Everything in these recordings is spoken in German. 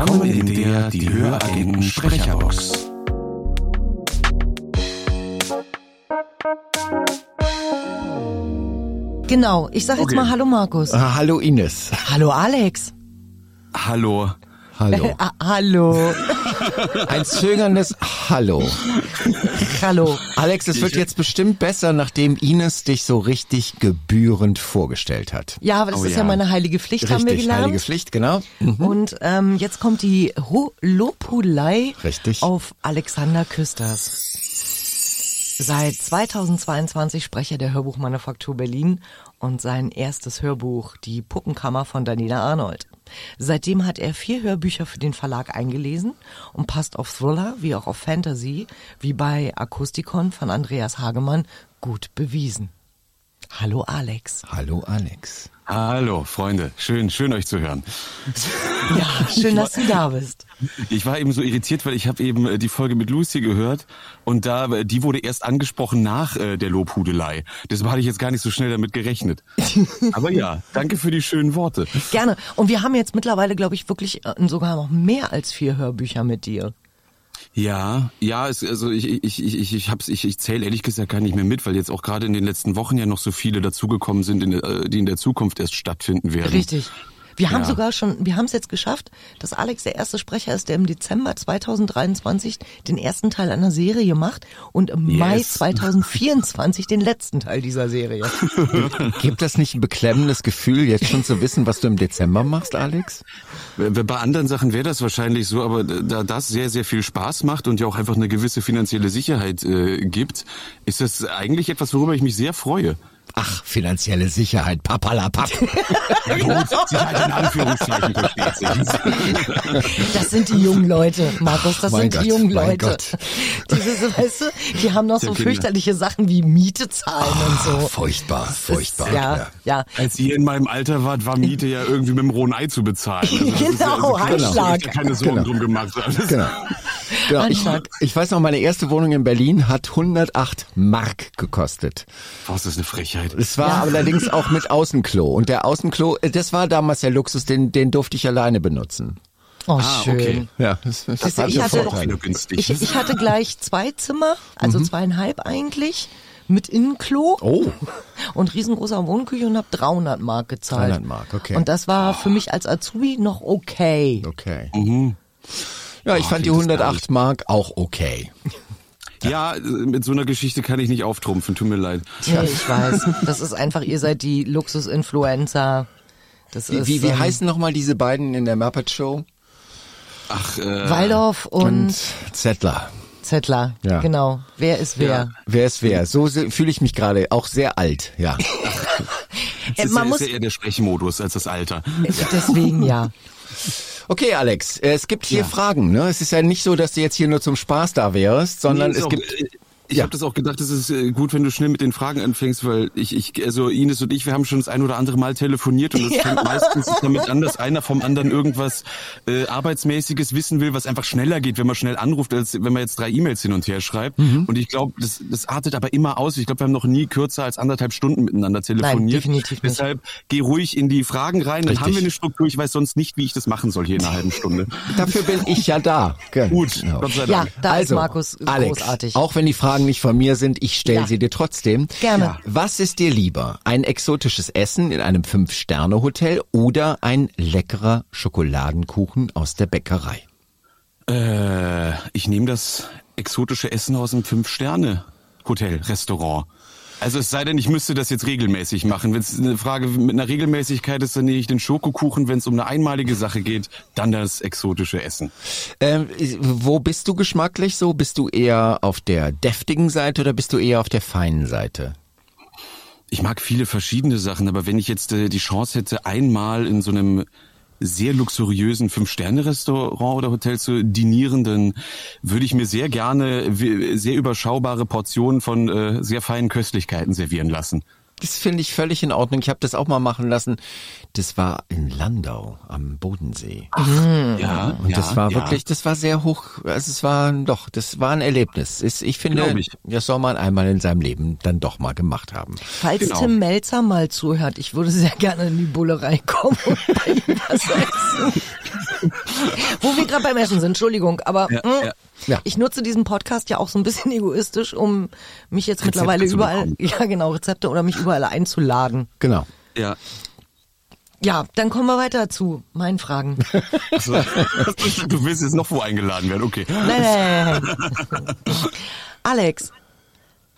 Willkommen in der Die Höragenten Sprecherbox. Genau, ich sag jetzt Okay. mal Hallo Markus. Ah, hallo Ines. Hallo Alex. Hallo. Hallo. Ah, hallo. Ein zögerndes Hallo. hallo. Alex, es wird jetzt bestimmt besser, nachdem Ines dich so richtig gebührend vorgestellt hat. Ja, aber das Oh ist ja. ja. meine heilige Pflicht, haben wir Richtig, gelernt. heilige Pflicht, genau. Mhm. Und ähm, jetzt kommt die Richtig. auf Alexander Küsters. Seit 2022 Sprecher der Hörbuchmanufaktur Berlin und sein erstes Hörbuch, die Puppenkammer von Daniela Arnold. Seitdem hat er vier Hörbücher für den Verlag eingelesen und passt auf Thriller wie auch auf Fantasy, wie bei Akustikon von Andreas Hagemann, gut bewiesen. Hallo Alex. Hallo Alex. Hallo, Freunde. Schön, schön euch zu hören. Ja, schön, dass du da bist. Ich war eben so irritiert, weil ich habe eben äh, die Folge mit Lucy gehört und da äh, die wurde erst angesprochen nach äh, der Lobhudelei. Deshalb hatte ich jetzt gar nicht so schnell damit gerechnet. Aber ja, danke für die schönen Worte. Gerne. Und wir haben jetzt mittlerweile, glaube ich, wirklich sogar noch mehr als vier Hörbücher mit dir. Ja, ja, es, also ich ich ich ich hab's ich, ich zähle ehrlich gesagt gar nicht mehr mit, weil jetzt auch gerade in den letzten Wochen ja noch so viele dazugekommen sind, in, äh, die in der Zukunft erst stattfinden werden. Richtig. Wir haben Ja. sogar schon, wir haben es jetzt geschafft, dass Alex der erste Sprecher ist, der im Dezember 2023 den ersten Teil einer Serie macht und im Yes. Mai 2024 den letzten Teil dieser Serie. Gibt das nicht ein beklemmendes Gefühl, jetzt schon zu wissen, was du im Dezember machst, Alex? Bei anderen Sachen wäre das wahrscheinlich so, aber da das sehr, sehr viel Spaß macht und ja auch einfach eine gewisse finanzielle Sicherheit äh, gibt, ist das eigentlich etwas, worüber ich mich sehr freue. Ach, finanzielle Sicherheit, papalapap. Sicherheit in Anführungszeichen, versteht sich. Das sind die jungen Leute, Markus, das Mein sind Gott, die jungen Leute. Diese, weißt du, die haben noch so fürchterliche Sachen wie Miete zahlen und so. Furchtbar, Das ist- furchtbar. Ja, ja. Als ihr in meinem Alter wart, war Miete ja irgendwie mit dem rohen Ei zu bezahlen. Also ist ja, Genau, also Handschlag. euch da keine Sorgen Genau. drum gemacht. Genau. Genau. Ich, ich weiß noch, meine erste Wohnung in Berlin hat 108 Mark gekostet. Boah, ist das eine Frechheit. Es war allerdings auch mit Außenklo. Und der Außenklo, äh, das war damals der Luxus, den, den durfte ich alleine benutzen. Oh, Ah, schön. okay. Ja, das, das hat ich ja hatte-. Ich, ich hatte gleich zwei Zimmer, also zweieinhalb eigentlich, mit Innenklo Oh. und riesengroßer Wohnküche und habe 300 Mark gezahlt. 300 Mark, okay. Und das war für mich als Azubi noch okay. Okay. Mhm. Ja, ich fand die klingt das 108 Mark auch okay. Ja, äh, mit so einer Geschichte kann ich nicht auftrumpfen, tut mir leid. Nee, ich weiß. Das ist einfach, ihr seid die Luxus-Influencer. Das Wie, ist, wie, wie ähm, heißen nochmal diese beiden in der Muppet Show? Ach, äh, Waldorf und, Und Zettler. Zettler. Ja. Genau. Wer ist wer? Wer ist wer? So fühle ich mich gerade, auch sehr alt, ja. Äh, ist, man ja, muss ist ja eher der Sprechmodus als das Alter. deswegen ja. Okay, Alex, es gibt hier Fragen, ne? Es ist ja nicht so, dass du jetzt hier nur zum Spaß da wärst, sondern Nee, es gibt äh, Ich Ja. habe das auch gedacht, es ist äh, gut, wenn du schnell mit den Fragen anfängst, weil ich, ich, also Ines und ich, wir haben schon das ein oder andere Mal telefoniert und es Ja. fängt meistens damit an, dass einer vom anderen irgendwas äh, arbeitsmäßiges wissen will, was einfach schneller geht, wenn man schnell anruft, als wenn man jetzt drei E-Mails hin und her schreibt. Mhm. Und ich glaube, das, das artet aber immer aus. Ich glaube, wir haben noch nie kürzer als anderthalb Stunden miteinander telefoniert. definitiv nicht. Deshalb geh ruhig in die Fragen rein, dann Richtig. haben wir eine Struktur. Ich weiß sonst nicht, wie ich das machen soll hier in einer halben Stunde. Dafür bin ich ja da. Gut, Genau. Gott sei Ja, Dank. da ist also, Markus Alex, großartig. auch wenn die Fragen nicht von mir sind, ich stelle Ja. sie dir trotzdem. Gerne. Ja. Was ist dir lieber? Ein exotisches Essen in einem Fünf-Sterne-Hotel oder ein leckerer Schokoladenkuchen aus der Bäckerei? Äh, ich nehme das exotische Essen aus einem Fünf-Sterne-Hotel, Restaurant. Also es sei denn, ich müsste das jetzt regelmäßig machen. Wenn es eine Frage mit einer Regelmäßigkeit ist, dann nehme ich den Schokokuchen. Wenn es um eine einmalige Sache geht, dann das exotische Essen. Ähm, wo bist du geschmacklich so? Bist du eher auf der deftigen Seite oder bist du eher auf der feinen Seite? Ich mag viele verschiedene Sachen, aber wenn ich jetzt äh, die Chance hätte, einmal in so einem sehr luxuriösen Fünf-Sterne-Restaurant oder Hotel zu dinieren, dann würde ich mir sehr gerne sehr überschaubare Portionen von äh, sehr feinen Köstlichkeiten servieren lassen. Das finde ich völlig in Ordnung. Ich habe das auch mal machen lassen. Das war in Landau am Bodensee. Ja, Und das war ja. wirklich, das war sehr hoch, also es war doch, das war ein Erlebnis. Ist, ich finde, ich. das soll man einmal in seinem Leben dann doch mal gemacht haben. Falls Genau. Tim Melzer mal zuhört, ich würde sehr gerne in die Bullerei kommen und bei ihm was essen. Wo wir gerade beim Essen sind, Entschuldigung, aber Ja, mh, ja. Ja. ich nutze diesen Podcast ja auch so ein bisschen egoistisch, um mich jetzt mittlerweile zu überall, bekommen. ja genau, Rezepte oder mich überall einzuladen. Genau. Ja. Ja, dann kommen wir weiter zu meinen Fragen. Du willst jetzt noch wo eingeladen werden, okay. Nein, nein, nein, nein. Alex,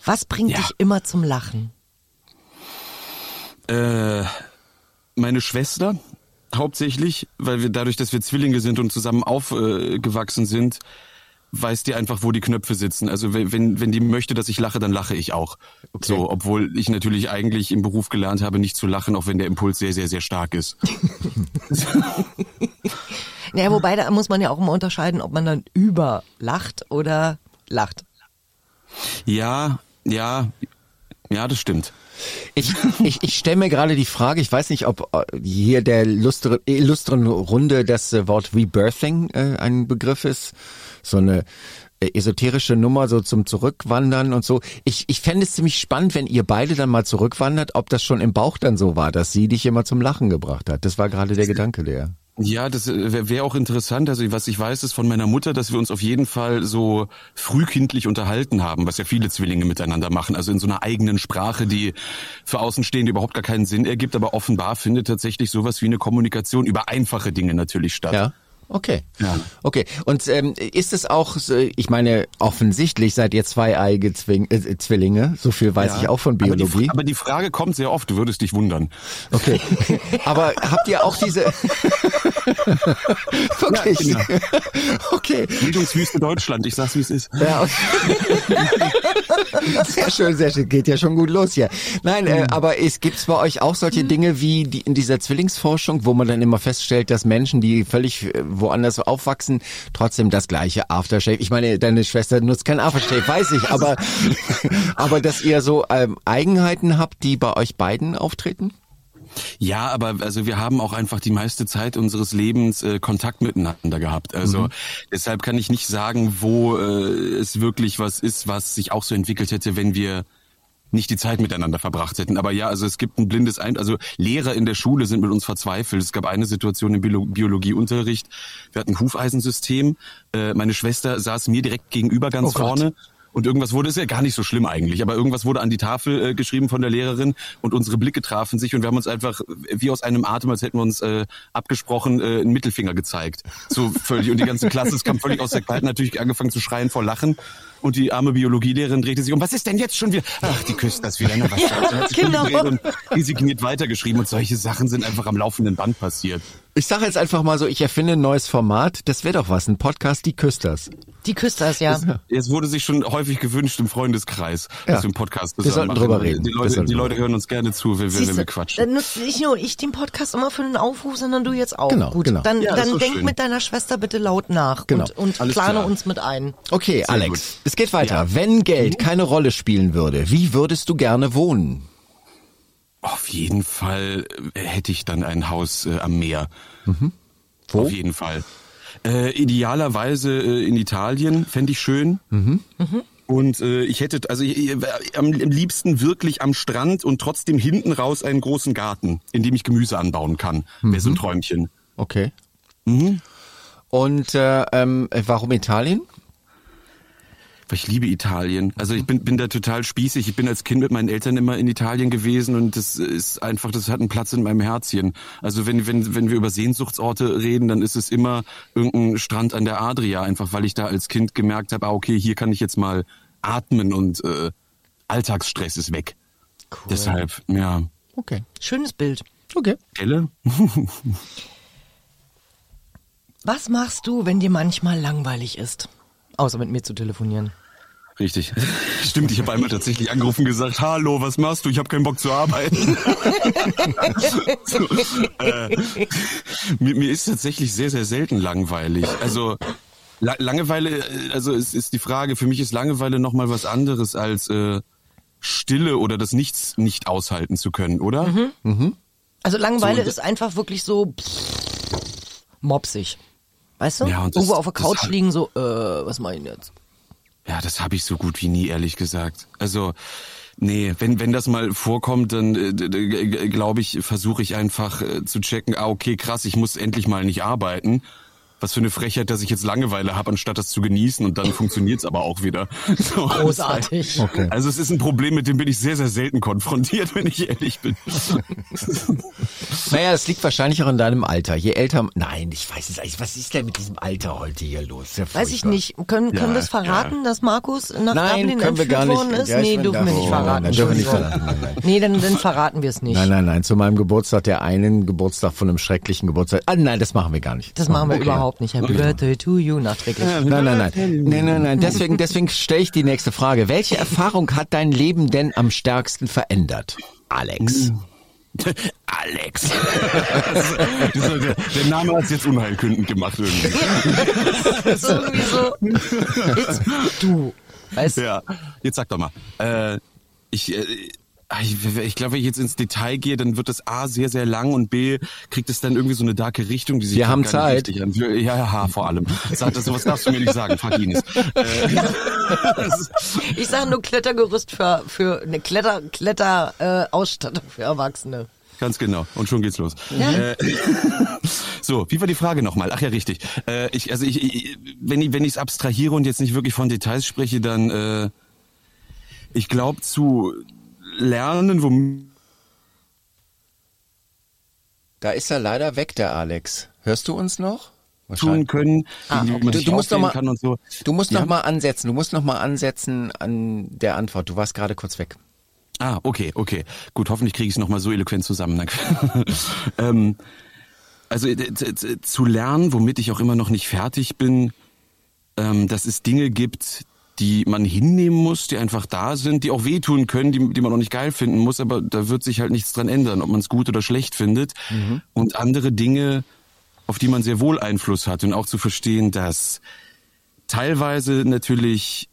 was bringt Ja. dich immer zum Lachen? Äh, meine Schwester hauptsächlich, weil wir dadurch, dass wir Zwillinge sind und zusammen aufgewachsen sind, weiß die einfach, wo die Knöpfe sitzen. Also wenn, wenn, wenn die möchte, dass ich lache, dann lache ich auch. So, obwohl ich natürlich eigentlich im Beruf gelernt habe, nicht zu lachen, auch wenn der Impuls sehr, sehr, sehr stark ist. Naja, wobei, da muss man ja auch immer unterscheiden, ob man dann überlacht oder lacht. Ja, ja, ja, das stimmt. Ich, ich, ich stelle mir gerade die Frage, ich weiß nicht, ob äh, hier der lustre, illustren Runde das äh, Wort Rebirthing äh, ein Begriff ist. So eine äh, esoterische Nummer so zum Zurückwandern und so. Ich, ich fände es ziemlich spannend, wenn ihr beide dann mal zurückwandert, ob das schon im Bauch dann so war, dass sie dich immer zum Lachen gebracht hat. Das war gerade der Gedanke, der. Ja, das wäre wär auch interessant. Also was ich weiß, ist von meiner Mutter, dass wir uns auf jeden Fall so frühkindlich unterhalten haben, was ja viele Zwillinge miteinander machen. Also in so einer eigenen Sprache, die für Außenstehende überhaupt gar keinen Sinn ergibt. Aber offenbar findet tatsächlich sowas wie eine Kommunikation über einfache Dinge natürlich statt. Ja. Okay. Ja. Okay. Und ähm, ist es auch, so, ich meine, offensichtlich seid ihr zweieige Zwing, äh, Zwillinge. So viel weiß Ja. ich auch von Aber die, Biologie. aber die Frage kommt sehr oft, du würdest dich wundern. Okay. Aber habt ihr auch diese Okay. Ja, genau. Okay. Bildungswüste Deutschland, ich sag's wie es ist. Ja, okay. Sehr schön, sehr schön. Geht ja schon gut los hier. Nein, äh, aber es gibt's bei euch auch solche Dinge wie die in dieser Zwillingsforschung, wo man dann immer feststellt, dass Menschen, die völlig äh, woanders aufwachsen, trotzdem das gleiche Aftershave. Ich meine, deine Schwester nutzt kein Aftershave, weiß ich, aber aber dass ihr so ähm, Eigenheiten habt, die bei euch beiden auftreten? Ja, aber also wir haben auch einfach die meiste Zeit unseres Lebens äh, Kontakt miteinander gehabt. Also deshalb kann ich nicht sagen, wo äh, es wirklich was ist, was sich auch so entwickelt hätte, wenn wir nicht die Zeit miteinander verbracht hätten. Aber ja, also es gibt ein blindes Ein, also Lehrer in der Schule sind mit uns verzweifelt. Es gab eine Situation im Biolo Biologieunterricht. Wir hatten ein Hufeisensystem. Äh, meine Schwester saß mir direkt gegenüber ganz Oh vorne. Und irgendwas wurde, ist ja gar nicht so schlimm eigentlich, aber irgendwas wurde an die Tafel äh, geschrieben von der Lehrerin und unsere Blicke trafen sich und wir haben uns einfach wie aus einem Atem, als hätten wir uns äh, abgesprochen, äh, einen Mittelfinger gezeigt. So völlig. Und die ganze Klasse, es kam völlig aus der Kalten, natürlich angefangen zu schreien vor Lachen. Und die arme Biologielehrerin drehte sich um. Was ist denn jetzt schon wieder? Ach, die küsst das wieder. Ne? Was Ja, hat sich genau. und resigniert weitergeschrieben. Und solche Sachen sind einfach am laufenden Band passiert. Ich sage jetzt einfach mal so, ich erfinde ein neues Format. Das wäre doch was, ein Podcast, die Küsters. Die Küsters, ja. Es wurde sich schon häufig gewünscht im Freundeskreis, Ja. dass wir einen Podcast Wir sollten machen. drüber reden. Die Leute, die Leute hören uns gerne zu, wenn, wir- wenn wir quatschen. Dann nutze nicht nur ich den Podcast immer für einen Aufruf, sondern du jetzt auch. Genau, Gut, genau. dann, Ja, das dann denk schön. mit deiner Schwester bitte laut nach Genau. und, und Alles plane klar. uns mit ein. Okay, Alex, gut. es geht weiter. Wenn Geld keine Rolle spielen würde, wie würdest du gerne wohnen? Auf jeden Fall äh, hätte ich dann ein Haus äh, am Meer. Wo? Auf jeden Fall. Äh, idealerweise äh, in Italien, fände ich schön. Und äh, ich hätte, also ich, ich, am, am liebsten wirklich am Strand und trotzdem hinten raus einen großen Garten, in dem ich Gemüse anbauen kann. Wäre so ein Träumchen. Okay. Und äh, ähm, warum Italien? Weil ich liebe Italien. Also ich bin, bin da total spießig. Ich bin als Kind mit meinen Eltern immer in Italien gewesen und das ist einfach, das hat einen Platz in meinem Herzchen. Also wenn, wenn, wenn wir über Sehnsuchtsorte reden, dann ist es immer irgendein Strand an der Adria, einfach weil ich da als Kind gemerkt habe, ah, okay, hier kann ich jetzt mal atmen und äh, Alltagsstress ist weg. Cool. Deshalb, ja. Okay. Schönes Bild. Okay. Kelle? Was machst du, wenn dir manchmal langweilig ist? Außer mit mir zu telefonieren. Richtig. Stimmt, ich habe einmal tatsächlich angerufen und gesagt, hallo, was machst du? Ich habe keinen Bock zu arbeiten. so, äh, mir, mir ist tatsächlich sehr, sehr selten langweilig. Also La Langeweile, äh, also es ist die Frage, für mich ist Langeweile nochmal was anderes als äh, Stille oder das Nichts nicht aushalten zu können, oder? Also Langeweile So, ist einfach wirklich so pff, mopsig. Weißt du? Ja, und das- Irgendwo auf der Couch liegen so, äh, was mach ich denn jetzt? Ja, das habe ich so gut wie nie, ehrlich gesagt. Also, nee, wenn, wenn das mal vorkommt, dann äh, glaube ich, versuche ich einfach äh, zu checken, ah, okay, krass, ich muss endlich mal nicht arbeiten. Was für eine Frechheit, dass ich jetzt Langeweile habe, anstatt das zu genießen und dann funktioniert's aber auch wieder. So, Großartig. Okay. Also es ist ein Problem, mit dem bin ich sehr, sehr selten konfrontiert, wenn ich ehrlich bin. Naja, es liegt wahrscheinlich auch in deinem Alter. Je älter, nein, ich weiß es eigentlich. Was ist denn mit diesem Alter heute hier los? Ja Weiß ich nicht. Können, können Ja, wir es verraten, dass Markus nach Nein, Dublin können wir entführt gar nicht. worden ist? Ja, nee, dürfen wir nicht verraten. nein, dürfen nicht verraten. Nein, nein. Nee, dann, dann verraten wir es nicht. Nein, nein, nein. Zu meinem Geburtstag, der einen Geburtstag von einem schrecklichen Geburtstag. Ah, nein, das machen wir gar nicht. Das machen wir überhaupt nicht. Happy Birthday to you nachträglich. Nein, nein, nein. Nein, nein, nein. Deswegen, deswegen stelle ich die nächste Frage. Welche Erfahrung hat dein Leben denn am stärksten verändert? Alex. Alex. Dieser- der, der Name hat es jetzt unheilkündend gemacht irgendwie. Das ist irgendwie so. Jetzt du. Weißt? Ja, jetzt sag doch mal. Äh, ich, äh, ich, ich glaube, wenn ich jetzt ins Detail gehe, dann wird das A sehr, sehr lang und B kriegt es dann irgendwie so eine darke Richtung, die sich Wir haben gar Zeit. nicht richtig anfühlt. Ja, ja, vor allem. Sag das, sowas darfst du mir nicht sagen, frag Ines. Äh, Ich sage nur Klettergerüst für, für eine Kletter, Kletter, äh, Ausstattung für Erwachsene. Ganz genau. Und schon geht's los. Ja. Äh, so, wie war die Frage nochmal? Ach ja, richtig. Äh, ich, also ich, ich, wenn ich wenn ich es abstrahiere und jetzt nicht wirklich von Details spreche, dann äh, ich glaube zu lernen, wo Da ist er leider weg, der Alex. Hörst du uns noch? tun können, Ah, okay. Du, musst noch mal, kann und so. du musst Ja? noch mal ansetzen. Du musst noch mal ansetzen an der Antwort. Du warst gerade kurz weg. Ah, okay, okay. Gut, hoffentlich kriege ich es nochmal so eloquent zusammen. Danke. ähm, also äh, z- z- zu lernen, womit ich auch immer noch nicht fertig bin, ähm, dass es Dinge gibt, die man hinnehmen muss, die einfach da sind, die auch wehtun können, die, die man auch nicht geil finden muss, aber da wird sich halt nichts dran ändern, ob man es gut oder schlecht findet. Und andere Dinge, auf die man sehr wohl Einfluss hat und auch zu verstehen, dass teilweise natürlich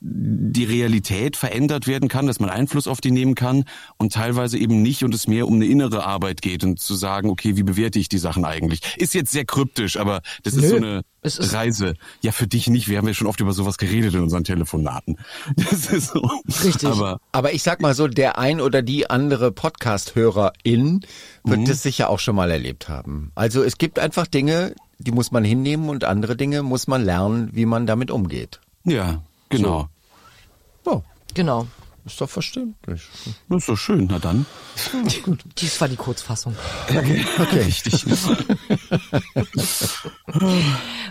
die Realität verändert werden kann, dass man Einfluss auf die nehmen kann und teilweise eben nicht und es mehr um eine innere Arbeit geht und zu sagen, okay, wie bewerte ich die Sachen eigentlich? Ist jetzt sehr kryptisch, aber das ist Nö, so eine ist- Reise. Ja, für dich nicht. Wir haben ja schon oft über sowas geredet in unseren Telefonaten. Das ist so. Richtig. Aber Aber ich sag mal so, der ein oder die andere Podcast-Hörerin wird Mhm. das sicher auch schon mal erlebt haben. Also es gibt einfach Dinge, die muss man hinnehmen und andere Dinge muss man lernen, wie man damit umgeht. ja, genau. So, Genau. ist doch verständlich. Das ist doch schön. Na dann. Dies war die Kurzfassung. Okay, richtig.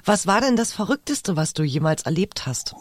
Was war denn das Verrückteste, was du jemals erlebt hast?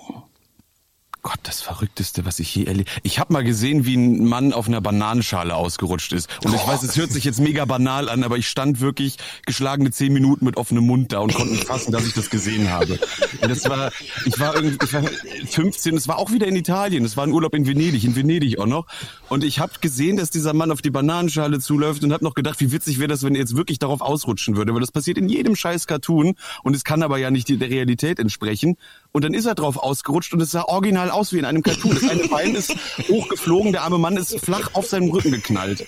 Gott, das Verrückteste, was ich je erlebt. Ich habe mal gesehen, wie ein Mann auf einer Bananenschale ausgerutscht ist. Und ich weiß, es hört sich jetzt mega banal an, aber ich stand wirklich geschlagene zehn Minuten mit offenem Mund da und konnte nicht fassen, dass ich das gesehen habe. Und das war, ich war irgendwie, ich war 15, es war auch wieder in Italien, es war ein Urlaub in Venedig, in Venedig auch noch. Und ich habe gesehen, dass dieser Mann auf die Bananenschale zuläuft und habe noch gedacht, wie witzig wäre das, wenn er jetzt wirklich darauf ausrutschen würde. Weil das passiert in jedem scheiß Cartoon und es kann aber ja nicht der Realität entsprechen. Und dann ist er drauf ausgerutscht und es sah original aus wie in einem Cartoon. Das eine Bein ist hochgeflogen, der arme Mann ist flach auf seinem Rücken geknallt.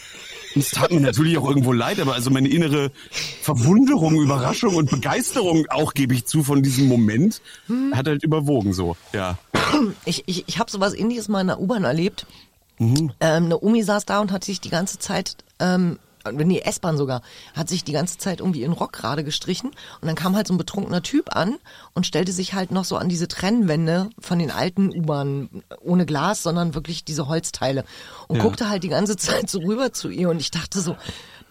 Und es tat mir natürlich auch irgendwo leid, aber also meine innere Verwunderung, Überraschung und Begeisterung auch, gebe ich zu, von diesem Moment, hat halt überwogen so, ja. Ich, ich, ich habe sowas ähnliches mal in der U-Bahn erlebt. Mhm. Ähm, eine Omi saß da und hat sich die ganze Zeit, ähm, nee, S-Bahn sogar, hat sich die ganze Zeit irgendwie ihren Rock gerade gestrichen und dann kam halt so ein betrunkener Typ an und stellte sich halt noch so an diese Trennwände von den alten U-Bahnen ohne Glas, sondern wirklich diese Holzteile und Ja. guckte halt die ganze Zeit so rüber zu ihr und ich dachte so,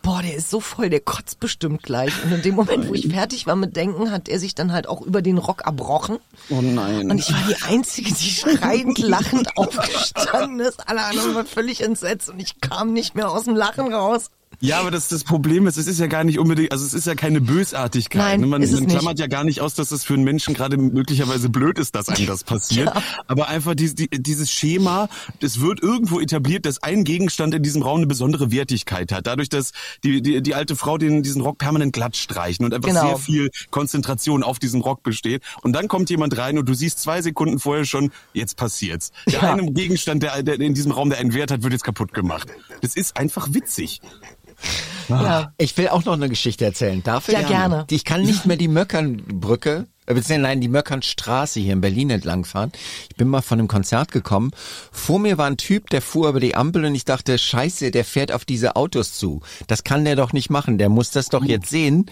boah, der ist so voll, der kotzt bestimmt gleich. Und in dem Moment, wo ich fertig war mit Denken, hat er sich dann halt auch über den Rock erbrochen. Oh nein. Und ich war die Einzige, die schreiend, lachend aufgestanden ist. Alle anderen waren völlig entsetzt und ich kam nicht mehr aus dem Lachen raus. Ja, aber das, das Problem ist, es ist ja gar nicht unbedingt, also es ist ja keine Bösartigkeit. Nein, ne? Man, ist es man nicht. klammert ja gar nicht aus, dass es für einen Menschen gerade möglicherweise blöd ist, dass einem das passiert. Ja. Aber einfach dies, die, dieses Schema, es wird irgendwo etabliert, dass ein Gegenstand in diesem Raum eine besondere Wertigkeit hat. Dadurch, dass die, die, die alte Frau den, diesen Rock permanent glatt streichen und einfach Genau. sehr viel Konzentration auf diesem Rock besteht. Und dann kommt jemand rein und du siehst zwei Sekunden vorher schon, jetzt passiert's. Der Ja. eine Gegenstand, der, der in diesem Raum, der einen Wert hat, wird jetzt kaputt gemacht. Das ist einfach witzig. Ja. Ich will auch noch eine Geschichte erzählen. Darf ich? Ja, gerne. Ich kann nicht mehr die Möckernbrücke beziehungsweise nein, die Möckernstraße hier in Berlin entlangfahren. Ich bin mal von einem Konzert gekommen. Vor mir war ein Typ, der fuhr über die Ampel und ich dachte, scheiße, der fährt auf diese Autos zu. Das kann der doch nicht machen. Der muss das doch jetzt sehen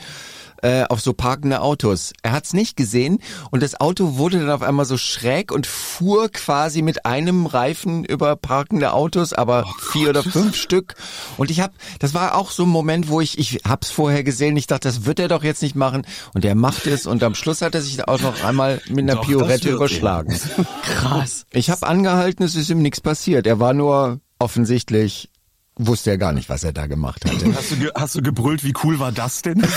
äh, auf so parkende Autos. Er hat's nicht gesehen und das Auto wurde dann auf einmal so schräg und fuhr quasi mit einem Reifen über parkende Autos, aber oh vier oder fünf Stück. Und ich habe, das war auch so ein Moment, wo ich, ich hab's vorher gesehen, ich dachte, das wird er doch jetzt nicht machen und er macht es und am Schluss hat er sich auch noch einmal mit einer doch, Piorette überschlagen. Krass. Ich habe angehalten, es ist ihm nichts passiert. Er war nur offensichtlich wusste er gar nicht, was er da gemacht hatte. Hast du, hast du gebrüllt, wie cool war das denn?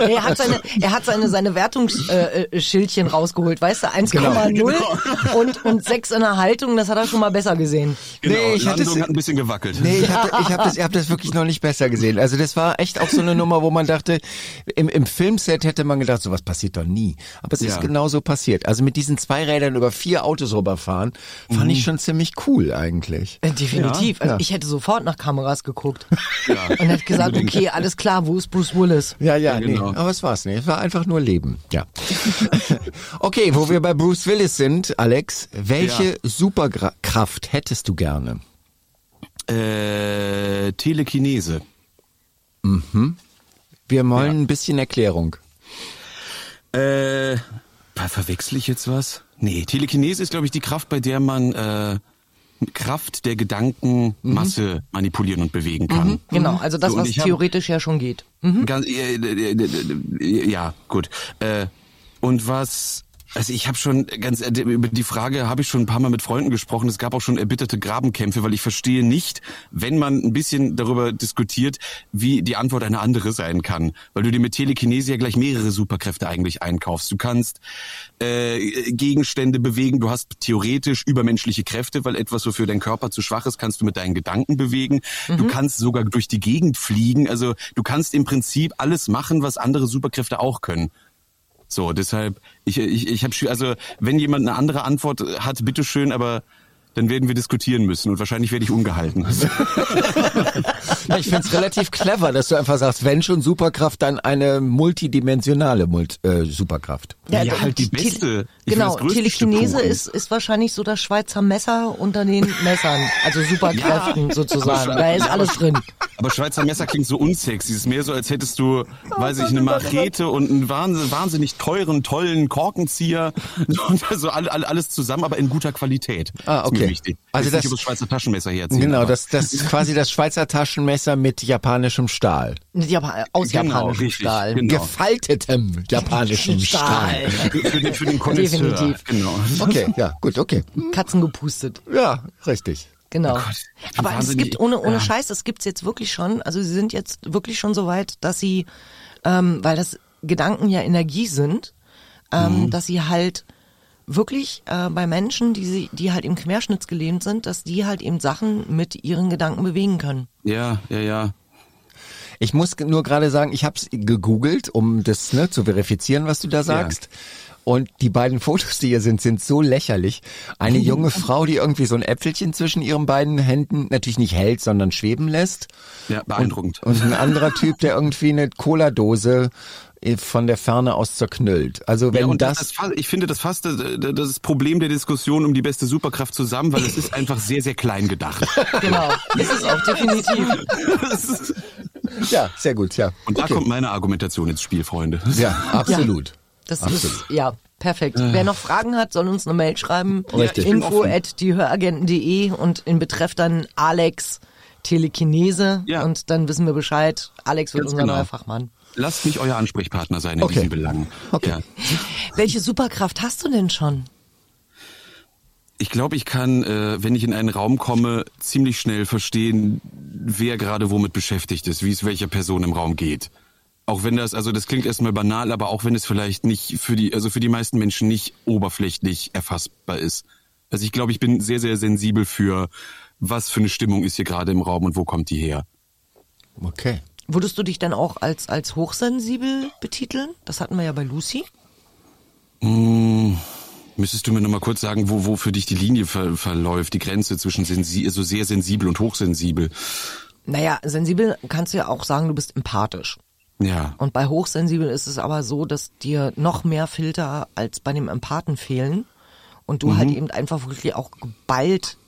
er hat seine, er hat seine, seine Wertungsschildchen äh, rausgeholt, weißt du, 1,0 genau. genau. und, und 6 in der Haltung, das hat er schon mal besser gesehen. Genau, nee, ich Landung das, hat ein bisschen gewackelt. Nee, ich habe ich hab das, ich hab das wirklich noch nicht besser gesehen. Also das war echt auch so eine Nummer, wo man dachte, im, im Filmset hätte man gedacht, sowas passiert doch nie. Aber es ja. ist genauso passiert. Also mit diesen zwei Rädern über vier Autos rüberfahren, fand mhm. ich schon ziemlich cool eigentlich. Äh, definitiv. Ja. Also ich hätte sofort nach Kameras geguckt ja. und hätte gesagt, okay, alles klar, wo ist Bruce Willis? Ja, ja, ja genau. nee, aber es war's nicht. Es war einfach nur Leben. Ja. okay, wo wir bei Bruce Willis sind, Alex, welche ja. Superkraft hättest du gerne? Äh, Telekinese. Mhm. Wir wollen ja. ein bisschen Erklärung. Äh, verwechsel ich jetzt was? Nee, Telekinese ist, glaube ich, die Kraft, bei der man äh, Kraft der Gedankenmasse mhm. manipulieren und bewegen kann. Mhm, genau, also das, so, was theoretisch hab, ja schon geht. Mhm. Ganz, äh, äh, äh, ja, gut. Und was also ich habe schon ganz über die Frage habe ich schon ein paar Mal mit Freunden gesprochen. Es gab auch schon erbitterte Grabenkämpfe, weil ich verstehe nicht, wenn man ein bisschen darüber diskutiert, wie die Antwort eine andere sein kann, weil du dir mit Telekinese ja gleich mehrere Superkräfte eigentlich einkaufst. Du kannst äh, Gegenstände bewegen, du hast theoretisch übermenschliche Kräfte, weil etwas, wofür dein Körper zu schwach ist, kannst du mit deinen Gedanken bewegen. Mhm. Du kannst sogar durch die Gegend fliegen. Also du kannst im Prinzip alles machen, was andere Superkräfte auch können. So, deshalb, ich, ich, ich habe also wenn jemand eine andere Antwort hat, bitteschön, aber dann werden wir diskutieren müssen und wahrscheinlich werde ich ungehalten. ja, ich finde es relativ clever, dass du einfach sagst, wenn schon Superkraft, dann eine multidimensionale Mult äh, Superkraft. Ja, ja halt die beste. Ich genau, Telekinese ist, ist wahrscheinlich so das Schweizer Messer unter den Messern, also Superkräften ja. sozusagen. Da ist alles drin. Aber Schweizer Messer klingt so unsexy. Es ist mehr so, als hättest du, weiß ich, eine Machete und einen wahnsinnig, wahnsinnig teuren, tollen Korkenzieher. Und also alles zusammen, aber in guter Qualität. Ah, okay. Wichtig. Also das, das Schweizer Taschenmesser herziehen. Genau, das, das ist quasi das Schweizer Taschenmesser mit japanischem Stahl. Ja, aus genau, japanischem richtig, Stahl. Genau. Gefaltetem japanischem Stahl. Stahl. für, den, für den Definitiv. Genau. Okay, ja, gut, okay. Katzen gepustet. Ja, richtig. Genau. Oh Aber es gibt ohne ohne ja. Scheiß, es gibt's jetzt wirklich schon. Also sie sind jetzt wirklich schon so weit, dass sie, ähm, weil das Gedanken ja Energie sind, ähm, mhm. dass sie halt wirklich äh, bei Menschen, die sie, die halt im Querschnittsgelähmt sind, dass die halt eben Sachen mit ihren Gedanken bewegen können. Ja, ja, ja. Ich muss nur gerade sagen, ich habe es gegoogelt, um das ne, zu verifizieren, was du da sagst. Ja. Und die beiden Fotos, die hier sind, sind so lächerlich. Eine junge Frau, die irgendwie so ein Äpfelchen zwischen ihren beiden Händen natürlich nicht hält, sondern schweben lässt. Ja, beeindruckend. Und, und ein anderer Typ, der irgendwie eine Cola-Dose von der Ferne aus zerknüllt. Also wenn ja, das, das, das, ich finde das fast das, das Problem der Diskussion um die beste Superkraft zusammen, weil es ist einfach sehr sehr klein gedacht. Genau, ist es auch definitiv. ja, sehr gut, ja. Und da okay. kommt meine Argumentation ins Spiel, Freunde. Ja, absolut. Ja. Das Absolut. ist, ja, perfekt. Äh. Wer noch Fragen hat, soll uns eine Mail schreiben. Richtig. Info at diehöragenten.de und in Betreff dann Alex Telekinese. Ja. Und dann wissen wir Bescheid. Alex wird Ganz unser genau. neuer Fachmann. Lasst mich euer Ansprechpartner sein in okay. diesen Belangen. Okay. Ja. Welche Superkraft hast du denn schon? Ich glaube, ich kann, äh, wenn ich in einen Raum komme, ziemlich schnell verstehen, wer gerade womit beschäftigt ist, wie es welcher Person im Raum geht. Auch wenn das, also das klingt erstmal banal, aber auch wenn es vielleicht nicht für die, also für die meisten Menschen nicht oberflächlich erfassbar ist. Also ich glaube, ich bin sehr, sehr sensibel für, was für eine Stimmung ist hier gerade im Raum und wo kommt die her. Okay. Würdest du dich dann auch als, als hochsensibel betiteln? Das hatten wir ja bei Lucy. Mmh. Müsstest du mir noch mal kurz sagen, wo, wo für dich die Linie ver, verläuft, die Grenze zwischen sensi also sehr sensibel und hochsensibel? Naja, sensibel kannst du ja auch sagen, du bist empathisch. Ja. Und bei hochsensibel ist es aber so, dass dir noch mehr Filter als bei dem Empathen fehlen und du Mhm. halt eben einfach wirklich auch geballt,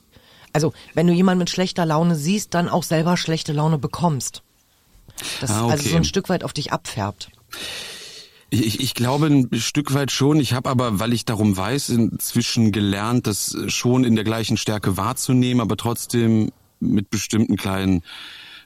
also wenn du jemanden mit schlechter Laune siehst, dann auch selber schlechte Laune bekommst. Das Ah, also okay. so ein Stück weit auf dich abfärbt. Ich, ich, ich glaube ein Stück weit schon. Ich habe aber, weil ich darum weiß, inzwischen gelernt, das schon in der gleichen Stärke wahrzunehmen, aber trotzdem mit bestimmten kleinen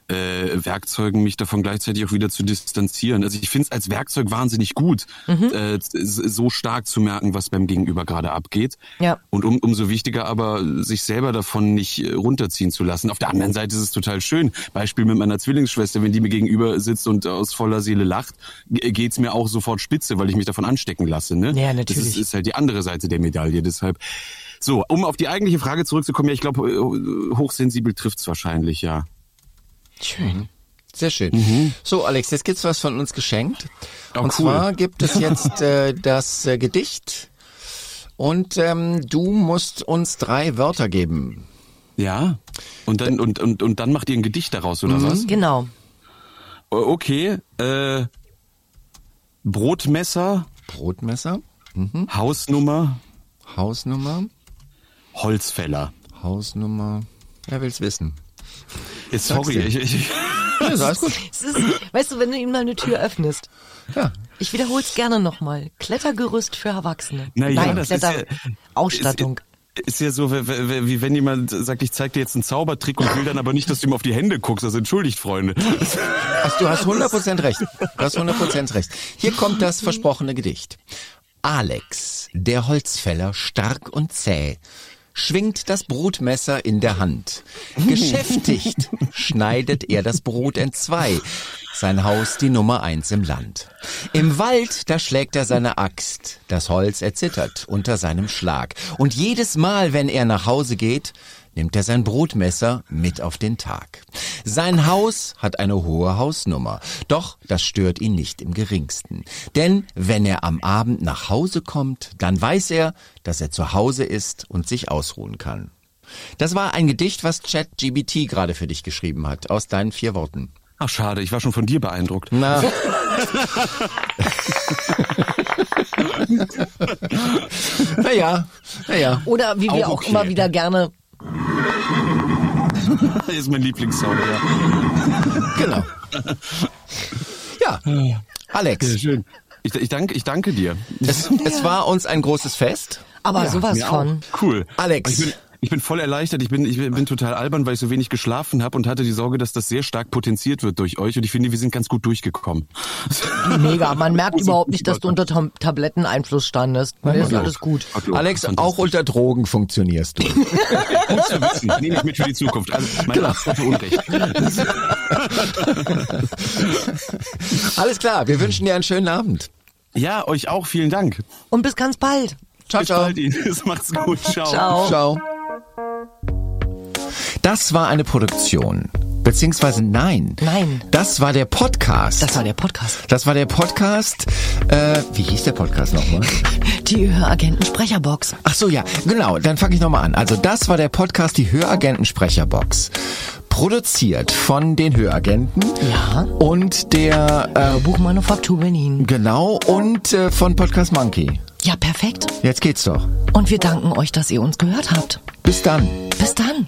äh, Werkzeugen mich davon gleichzeitig auch wieder zu distanzieren. Also ich finde es als Werkzeug wahnsinnig gut, äh, s- so stark zu merken, was beim Gegenüber gerade abgeht. Ja. Und um, umso wichtiger aber, sich selber davon nicht äh, runterziehen zu lassen. Auf der anderen Seite ist es total schön. Beispiel mit meiner Zwillingsschwester, wenn die mir gegenüber sitzt und aus voller Seele lacht, ge- geht's mir auch sofort spitze, weil ich mich davon anstecken lasse. Ne? Ja, Das natürlich. ist, ist halt die andere Seite der Medaille. Deshalb. So, um auf die eigentliche Frage zurückzukommen, ja, ich glaube, äh, hochsensibel trifft's wahrscheinlich, ja. Schön. Sehr schön. So, Alex, jetzt gibt's was von uns geschenkt. Oh, und cool. zwar gibt es jetzt äh, das äh, Gedicht und ähm, du musst uns drei Wörter geben. Ja. Und dann, und, und, und dann macht ihr ein Gedicht daraus, oder was? Genau. Okay. Äh, Brotmesser, Brotmesser, Hausnummer, Hausnummer, Holzfäller. Hausnummer. Wer will's wissen? Jetzt, sorry, dir. ich, ich, Ja, ist alles gut. Es ist, weißt du, wenn du ihm mal eine Tür öffnest. Ja. Ich wiederhol's gerne nochmal. Klettergerüst für Erwachsene. Na ja, Nein, das ist ja- Kletterausstattung. Ist ja so, wie wenn jemand sagt, ich zeig dir jetzt einen Zaubertrick und will dann aber nicht, dass du ihm auf die Hände guckst. Also entschuldigt, Freunde. Also, du hast 100% recht. Du hast 100% recht. Hier kommt das versprochene Gedicht. Alex, der Holzfäller, stark und zäh, schwingt das Brotmesser in der Hand. Geschäftigt schneidet er das Brot entzwei. Sein Haus die Nummer eins im Land. Im Wald, da schlägt er seine Axt. Das Holz erzittert unter seinem Schlag. Und jedes Mal, wenn er nach Hause geht, nimmt er sein Brotmesser mit auf den Tag. Sein Haus hat eine hohe Hausnummer, doch das stört ihn nicht im geringsten. Denn wenn er am Abend nach Hause kommt, dann weiß er, dass er zu Hause ist und sich ausruhen kann. Das war ein Gedicht, was ChatGBT gerade für dich geschrieben hat, aus deinen vier Worten. Ach schade, ich war schon von dir beeindruckt. Na. naja, naja. Oder wie wir Auch auch okay. immer wieder gerne. Das ist mein Lieblingssound, ja. Genau. Ja, Alex, schön. Ich, ich, danke, ich danke dir. es, es war uns ein großes Fest. Aber sowas Mir von. auch. Cool. Alex. Ich bin, voll erleichtert. Ich bin, ich bin total albern, weil ich so wenig geschlafen habe und hatte die Sorge, dass das sehr stark potenziert wird durch euch. Und ich finde, wir sind ganz gut durchgekommen. Mega. Man merkt überhaupt nicht, dass du unter Tam Tabletteneinfluss standest. Nee, ist alles gut. Alex, auch unter Drogen funktionierst du. Gut zu wissen. Nehme ich mit für die Zukunft. Also, mein Genau. Arzt hatte Unrecht. Alles klar, wir wünschen dir einen schönen Abend. Ja, euch auch. Vielen Dank. Und bis ganz bald. Ciao, Bis ciao. bald, Ines. Macht's gut. Ciao. Ciao. Ciao. Das war eine Produktion. Beziehungsweise nein. Nein. Das war der Podcast. Das war der Podcast. Das war der Podcast. Äh, wie hieß der Podcast nochmal? Die Höragenten-Sprecherbox. Ach so, ja, genau. Dann fange ich nochmal an. Also das war der Podcast, die Höragenten-Sprecherbox. Produziert von den Höragenten. Ja. Und der, äh, Buchmanufaktur Berlin. genau, und äh, von Podcast Monkey. Ja, perfekt. Jetzt geht's doch. Und wir danken euch, dass ihr uns gehört habt. Bis dann. Bis dann.